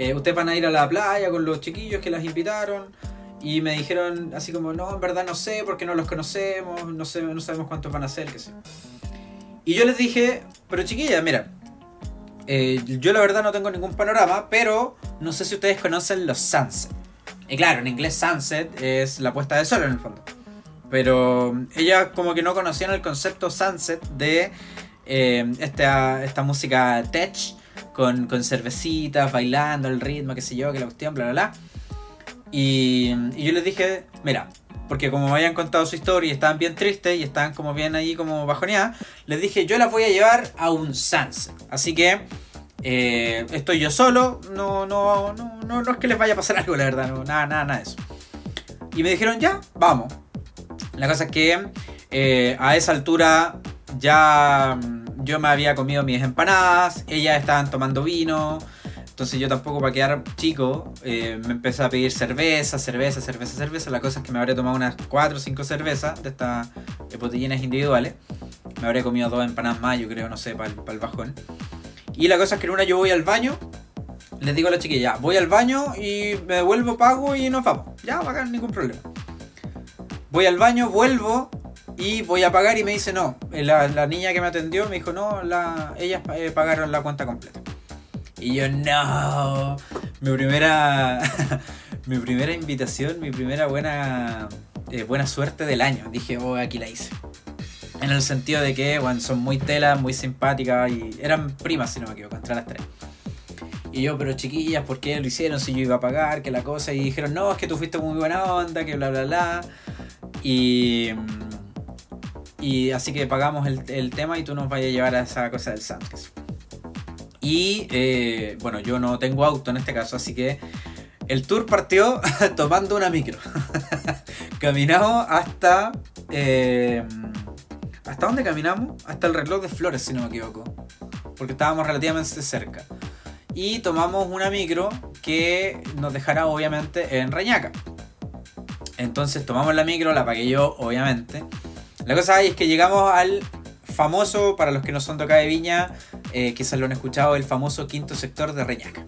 Eh, ustedes van a ir a la playa con los chiquillos que las invitaron. Y me dijeron así como, no, en verdad no sé, porque no los conocemos, no, sé, no sabemos cuántos van a ser, qué sé. Y yo les dije, pero chiquilla, mira, eh, yo la verdad no tengo ningún panorama, pero no sé si ustedes conocen los sunset. Y claro, en inglés sunset es la puesta de sol en el fondo. Pero ella como que no conocían el concepto sunset de eh, esta, esta música tech con, con cervecitas, bailando, el ritmo, qué sé yo, que la cuestión, bla, bla, bla. Y, y yo les dije, mira, porque como me habían contado su historia y estaban bien tristes y estaban como bien ahí como bajoneadas, les dije, yo las voy a llevar a un sunset. Así que eh, estoy yo solo, no, no, no, no, no es que les vaya a pasar (laughs) algo, la verdad, no, nada, nada, nada de eso. Y me dijeron, ya, vamos. La cosa es que eh, a esa altura ya mm, yo me había comido mis empanadas, ellas estaban tomando vino. Entonces yo tampoco para quedar chico eh, me empecé a pedir cerveza, cerveza, cerveza, cerveza. La cosa es que me habría tomado unas 4 o 5 cervezas de estas botellines individuales. Me habría comido dos empanadas más, yo creo, no sé, para el, bajón. Y la cosa es que en una yo voy al baño, les digo a la chiquilla, voy al baño y me devuelvo, pago y nos vamos. Ya, a ningún problema. Voy al baño, vuelvo y voy a pagar y me dice no. La, niña que me atendió me dijo no, la, ellas eh, pagaron la cuenta completa. Y yo no. Mi primera. (laughs) mi primera invitación, mi primera buena. Eh, buena suerte del año. Dije, oh, aquí la hice. En el sentido de que, bueno, son muy telas, muy simpáticas y eran primas, si no me equivoco, entre las tres. Y yo, pero chiquillas, ¿por qué lo hicieron si yo iba a pagar? Que la cosa. Y dijeron, no, es que tú fuiste muy buena onda, que bla, bla, bla. Y. Y así que pagamos el, tema y tú nos vayas a llevar a esa cosa del Sánchez. Y eh, bueno, yo no tengo auto en este caso, así que el tour partió (laughs) tomando una micro. (laughs) caminamos hasta. Eh, ¿Hasta dónde caminamos? Hasta el reloj de flores, si no me equivoco. Porque estábamos relativamente cerca. Y tomamos una micro que nos dejará obviamente en Reñaca. Entonces tomamos la micro, la pagué yo, obviamente. La cosa es que llegamos al famoso, para los que no son de acá de Viña, eh, quizás lo han escuchado, el famoso quinto sector de Reñaca.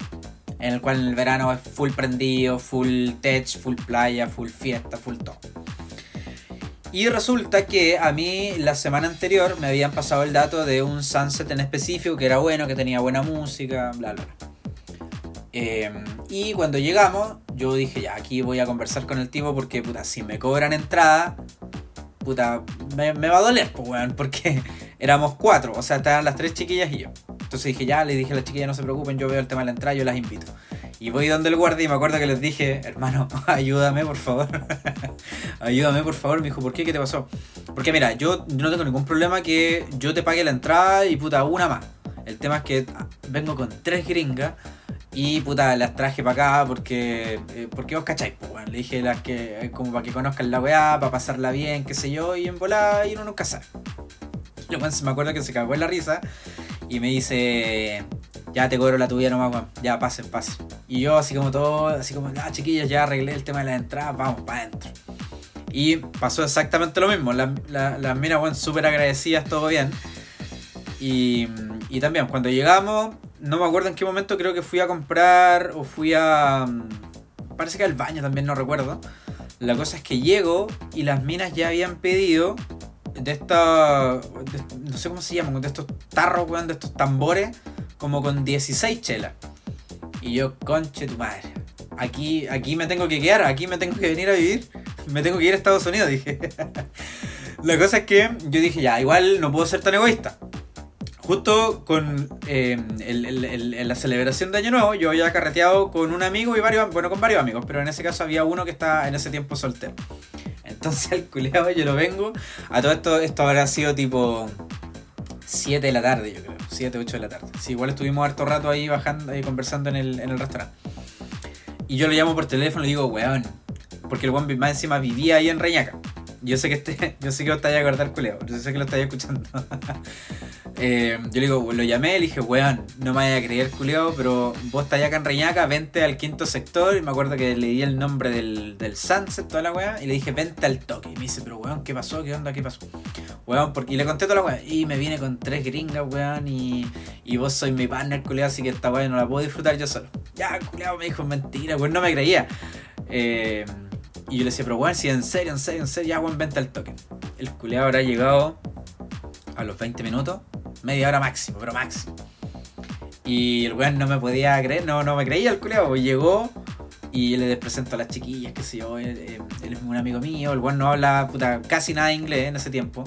En el cual en el verano es full prendido, full tech, full playa, full fiesta, full todo. Y resulta que a mí la semana anterior me habían pasado el dato de un sunset en específico que era bueno, que tenía buena música, bla, bla. Em, y cuando llegamos, yo dije, ya, aquí voy a conversar con el tipo porque, puta, si me cobran entrada, puta, me, va a doler, pues, weón, porque (laughs) éramos cuatro, o sea, estaban las tres chiquillas y yo. Entonces dije, ya, le dije a las chiquillas, no se preocupen, yo veo el tema de la entrada, yo las invito. Y voy donde el guardia y me acuerdo que les dije, hermano, (laughs) ayúdame por favor. (laughs) ayúdame por favor. Me dijo, ¿por qué? ¿Qué te pasó? Porque mira, yo no tengo ningún problema que yo te pague la entrada y puta, una más. El tema es que vengo con tres gringas y puta, las traje para acá porque. Eh, porque vos cacháis, pues, bueno, Le dije las que. Eh, como para que conozcan la weá, para pasarla bien, qué sé yo, y en volada y uno nunca sabe. Yo me acuerdo que se cagó en la risa y me dice. Ya te cobro la tuya nomás, weón. Ya pasen, pasen. Y yo así como todo, así como, ah, chiquillos, ya arreglé el tema de la entrada, vamos, para adentro. Y pasó exactamente lo mismo. Las la, minas, weón, súper agradecidas, todo bien. Y, y también, cuando llegamos, no me acuerdo en qué momento, creo que fui a comprar o fui a... Mm, parece que al baño también, no recuerdo. La cosa es que llego y las minas ya habían pedido de esta... no sé cómo se llaman, de estos tarros, weón, de estos tambores, como con 16 chelas. Y yo, conche tu madre. Aquí, aquí me tengo que quedar, aquí me tengo que venir a vivir. (laughs) Me tengo que ir a Estados Unidos, (laughs) dije. La cosa es que yo dije, ya, igual no puedo ser tan egoísta justo con eh, la celebración de Año Nuevo, yo había carreteado con un amigo y varios, bueno, con varios amigos, pero en ese caso había uno que estaba en ese tiempo soltero. (laughs) Entonces el culeado yo lo vengo. A todo esto, esto habrá sido tipo 7 de la tarde, yo creo. 7, 8 de la tarde. Sí, igual estuvimos harto rato ahí bajando y conversando en el, en el restaurante. Y yo lo llamo por teléfono y digo, weón. Porque el weón más encima vivía ahí en Reñaca. Yo sé que este, (laughs) yo sé que lo estáis a acordar, culeo. Yo sé que lo estáis escuchando. (laughs) Eh, yo le digo, lo llamé, le dije, weón, no me vaya a creer, culeo, pero vos estás acá en Reñaca, vente al quinto sector. Y me acuerdo que le di el nombre del, del Sunset, toda la weá, y le dije, vente al toque. Y me dice, pero weón, ¿qué pasó? ¿Qué onda? ¿Qué pasó? Weón, porque, y le conté toda la weá. Y me viene con tres gringas, weón, y, y vos sois mi partner, culeo, así que esta weá no la puedo disfrutar yo solo. Ya, culeo, me dijo, mentira, weón, no me creía. Eh, Y yo le decía, pero weón, si en serio, en serio, en serio, ya weón, venta el token. El culeado habrá llegado a los 20 minutos, media hora máximo, pero máximo. Y el weón no me podía creer, no, no me creía el culeado, pues llegó y le presento a las chiquillas, que sé yo, él, él es un amigo mío, el weón no habla puta, casi nada de inglés en ese tiempo.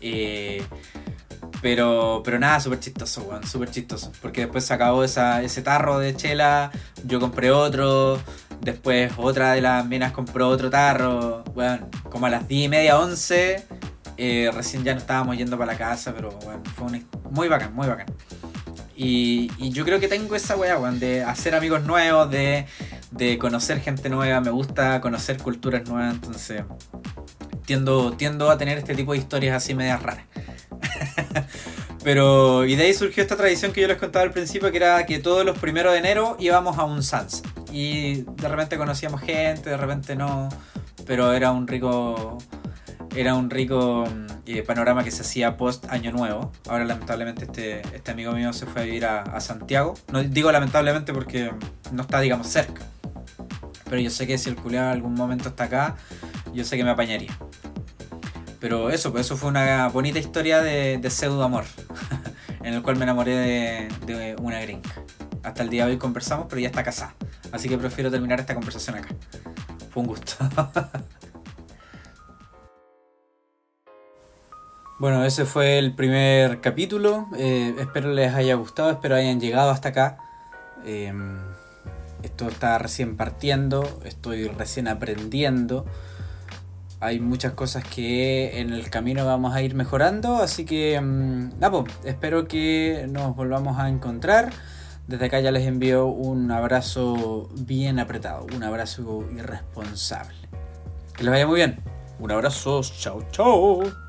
Eh, pero, pero nada, súper chistoso, weón, súper chistoso. Porque después se acabó ese tarro de chela, yo compré otro, después otra de las minas compró otro tarro, weón, como a las 10 y media, 11, eh, recién ya no estábamos yendo para la casa, pero bueno, fue un, muy bacán, muy bacán. Y, yo creo que tengo esa weá, weón, de hacer amigos nuevos, de, conocer gente nueva, me gusta conocer culturas nuevas, entonces tiendo, tiendo a tener este tipo de historias así medias raras. (laughs) Pero, y de ahí surgió esta tradición que yo les contaba al principio, que era que todos los primeros de enero íbamos a un salsa. Y de repente conocíamos gente, de repente no. Pero era un rico. Era un rico eh, panorama que se hacía post año nuevo. Ahora lamentablemente este, este amigo mío se fue a vivir a, Santiago. No digo lamentablemente porque no está, digamos, cerca. Pero yo sé que si el culiado algún momento está acá, yo sé que me apañaría. Pero eso, pues eso fue una bonita historia de, de pseudo amor, (laughs) en el cual me enamoré de, de, una gringa. Hasta el día de hoy conversamos, pero ya está casada. Así que prefiero terminar esta conversación acá. Fue un gusto. (laughs) bueno, ese fue el primer capítulo. Eh, espero les haya gustado, espero hayan llegado hasta acá. Eh, esto está recién partiendo, estoy recién aprendiendo hay muchas cosas que en el camino vamos a ir mejorando, así que mmm, espero que nos volvamos a encontrar. Desde acá ya les envío un abrazo bien apretado, un abrazo irresponsable. Que les vaya muy bien. Un abrazo, chao, chao.